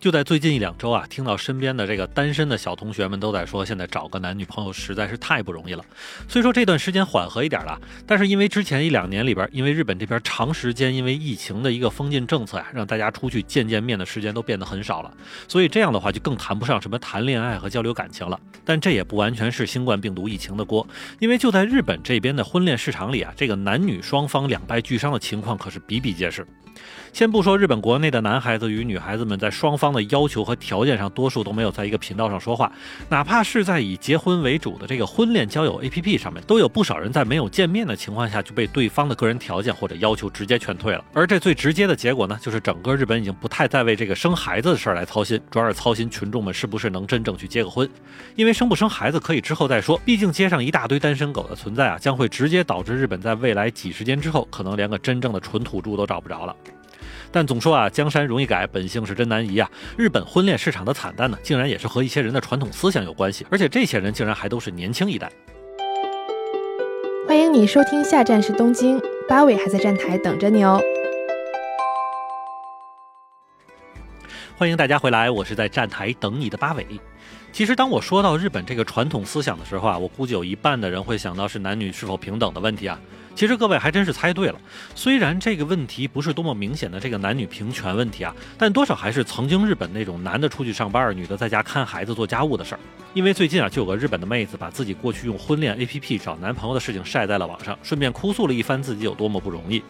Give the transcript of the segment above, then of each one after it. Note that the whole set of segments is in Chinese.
就在最近一两周啊，听到身边的这个单身的小同学们都在说，现在找个男女朋友实在是太不容易了。虽说这段时间缓和一点了，但是因为之前一两年里边，因为日本这边长时间因为疫情的一个封禁政策呀，让大家出去见见面的时间都变得很少了，所以这样的话就更谈不上什么谈恋爱和交流感情了。但这也不完全是新冠病毒疫情的锅，因为就在日本这边的婚恋市场里啊，这个男女双方两败俱伤的情况可是比比皆是。先不说日本国内的男孩子与女孩子们在双方的要求和条件上，多数都没有在一个频道上说话，哪怕是在以结婚为主的这个婚恋交友 APP 上面，都有不少人在没有见面的情况下就被对方的个人条件或者要求直接劝退了。而这最直接的结果呢，就是整个日本已经不太再为这个生孩子的事儿来操心，主要是操心群众们是不是能真正去结个婚，因为生不生孩子可以之后再说，毕竟街上一大堆单身狗的存在啊，将会直接导致日本在未来几十年之后，可能连个真正的纯土著都找不着了。但总说啊，江山容易改，本性是真难移啊。日本婚恋市场的惨淡呢，竟然也是和一些人的传统思想有关系，而且这些人竟然还都是年轻一代。欢迎你收听，下站是东京，八尾还在站台等着你哦。欢迎大家回来，我是在站台等你的八尾。其实当我说到日本这个传统思想的时候啊，我估计有一半的人会想到是男女是否平等的问题啊。其实各位还真是猜对了，虽然这个问题不是多么明显的这个男女平权问题啊，但多少还是曾经日本那种男的出去上班，女的在家看孩子做家务的事儿。因为最近啊，就有个日本的妹子把自己过去用婚恋 APP 找男朋友的事情晒在了网上，顺便哭诉了一番自己有多么不容易。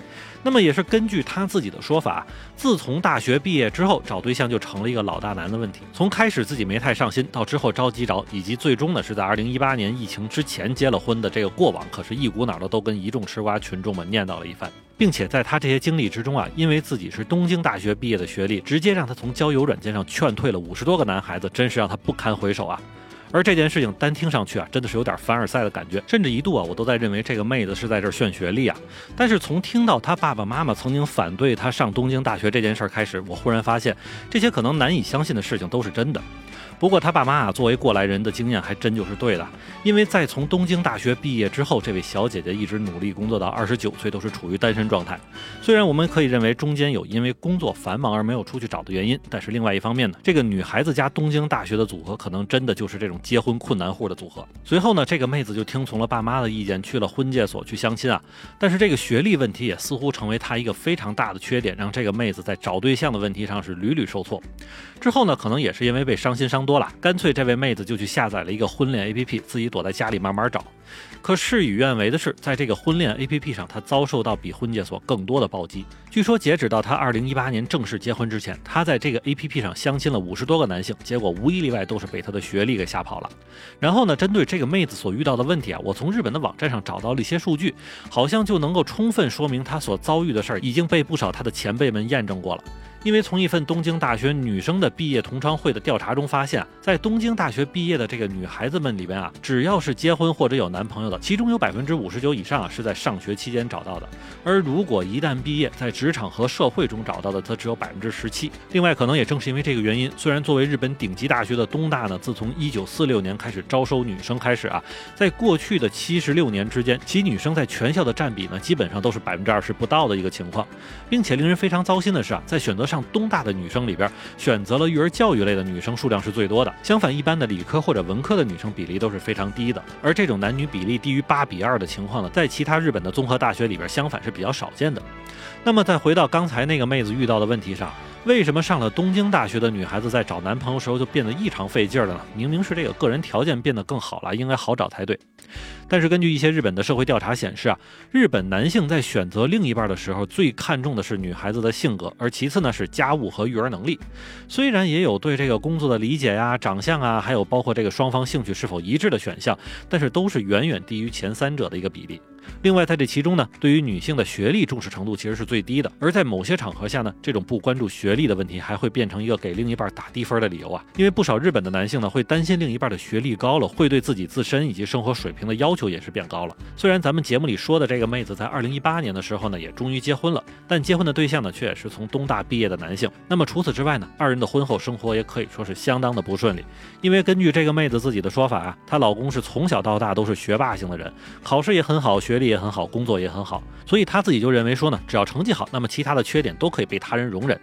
那么也是根据她自己的说法，自从大学毕业之后找对象就成了一个老大难的问题。从开始自己没太上心，到之后着急找，以及最终呢是在2018年疫情之前结了婚的这个过往，可是一股脑的都跟一众吃瓜群众们念叨了一番，并且在他这些经历之中啊，因为自己是东京大学毕业的学历，直接让他从交友软件上劝退了五十多个男孩子，真是让他不堪回首啊。而这件事情单听上去啊，真的是有点凡尔赛的感觉，甚至一度啊，我都在认为这个妹子是在这儿炫学历啊。但是从听到她爸爸妈妈曾经反对她上东京大学这件事儿开始，我忽然发现这些可能难以相信的事情都是真的。不过他爸妈啊，作为过来人的经验还真就是对的，因为在从东京大学毕业之后，这位小姐姐一直努力工作到二十九岁，都是处于单身状态。虽然我们可以认为中间有因为工作繁忙而没有出去找的原因，但是另外一方面呢，这个女孩子加东京大学的组合，可能真的就是这种结婚困难户的组合。随后呢，这个妹子就听从了爸妈的意见，去了婚介所去相亲啊。但是这个学历问题也似乎成为她一个非常大的缺点，让这个妹子在找对象的问题上是屡屡受挫。之后呢，可能也是因为被伤心伤多了，干脆这位妹子就去下载了一个婚恋 APP，自己躲在家里慢慢找。可事与愿违的是，在这个婚恋 APP 上，她遭受到比婚介所更多的暴击。据说，截止到她2018年正式结婚之前，她在这个 APP 上相亲了五十多个男性，结果无一例外都是被她的学历给吓跑了。然后呢，针对这个妹子所遇到的问题啊，我从日本的网站上找到了一些数据，好像就能够充分说明她所遭遇的事儿已经被不少她的前辈们验证过了。因为从一份东京大学女生的毕业同窗会的调查中发现，在东京大学毕业的这个女孩子们里边啊，只要是结婚或者有男男朋友的，其中有百分之五十九以上啊是在上学期间找到的。而如果一旦毕业，在职场和社会中找到的，则只有百分之十七。另外，可能也正是因为这个原因，虽然作为日本顶级大学的东大呢，自从一九四六年开始招收女生开始啊，在过去的七十六年之间，其女生在全校的占比呢，基本上都是百分之二十不到的一个情况，并且令人非常糟心的是啊，在选择上东大的女生里边，选择了育儿教育类的女生数量是最多的。相反，一般的理科或者文科的女生比例都是非常低的。而这种男女比例低于八比二的情况呢，在其他日本的综合大学里边，相反是比较少见的。那么，再回到刚才那个妹子遇到的问题上。为什么上了东京大学的女孩子在找男朋友时候就变得异常费劲了呢？明明是这个个人条件变得更好了，应该好找才对。但是根据一些日本的社会调查显示啊，日本男性在选择另一半的时候最看重的是女孩子的性格，而其次呢是家务和育儿能力。虽然也有对这个工作的理解呀、长相啊，还有包括这个双方兴趣是否一致的选项，但是都是远远低于前三者的一个比例。另外，在这其中呢，对于女性的学历重视程度其实是最低的。而在某些场合下呢，这种不关注学历的问题还会变成一个给另一半打低分的理由啊。因为不少日本的男性呢，会担心另一半的学历高了，会对自己自身以及生活水平的要求就也是变高了。虽然咱们节目里说的这个妹子在二零一八年的时候呢，也终于结婚了，但结婚的对象呢，却也是从东大毕业的男性。那么除此之外呢，二人的婚后生活也可以说是相当的不顺利。因为根据这个妹子自己的说法啊，她老公是从小到大都是学霸型的人，考试也很好，学历也很好，工作也很好，所以她自己就认为说呢，只要成绩好，那么其他的缺点都可以被他人容忍。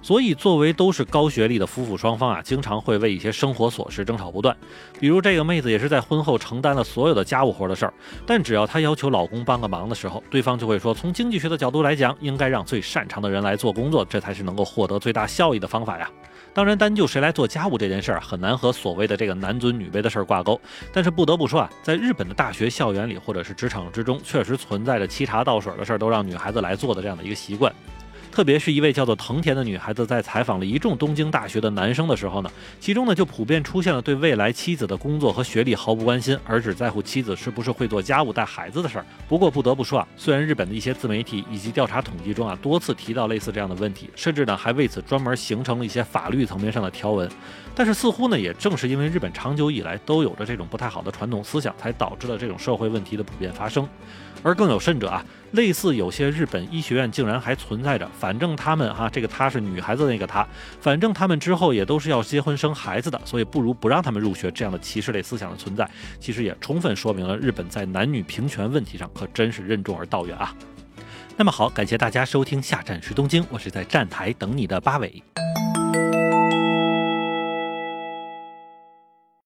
所以作为都是高学历的夫妇双方啊，经常会为一些生活琐事争吵不断。比如这个妹子也是在婚后承担了所有的家务活的事儿，但只要她要求老公帮个忙的时候，对方就会说，从经济学的角度来讲，应该让最擅长的人来做工作，这才是能够获得最大效益的方法呀。当然，单就谁来做家务这件事儿，很难和所谓的这个男尊女卑的事儿挂钩。但是不得不说啊，在日本的大学校园里或者是职场之中，确实存在着沏茶倒水的事儿都让女孩子来做的这样的一个习惯。特别是一位叫做藤田的女孩子，在采访了一众东京大学的男生的时候呢，其中呢就普遍出现了对未来妻子的工作和学历毫不关心，而只在乎妻子是不是会做家务、带孩子的事儿。不过不得不说啊，虽然日本的一些自媒体以及调查统计中啊多次提到类似这样的问题，甚至呢还为此专门形成了一些法律层面上的条文，但是似乎呢也正是因为日本长久以来都有着这种不太好的传统思想，才导致了这种社会问题的普遍发生。而更有甚者啊，类似有些日本医学院竟然还存在着，反正他们哈，这个她是女孩子的那个她，反正他们之后也都是要结婚生孩子的，所以不如不让他们入学这样的歧视类思想的存在，其实也充分说明了日本在男女平权问题上可真是任重而道远啊。那么好，感谢大家收听下站是东京，我是在站台等你的八尾。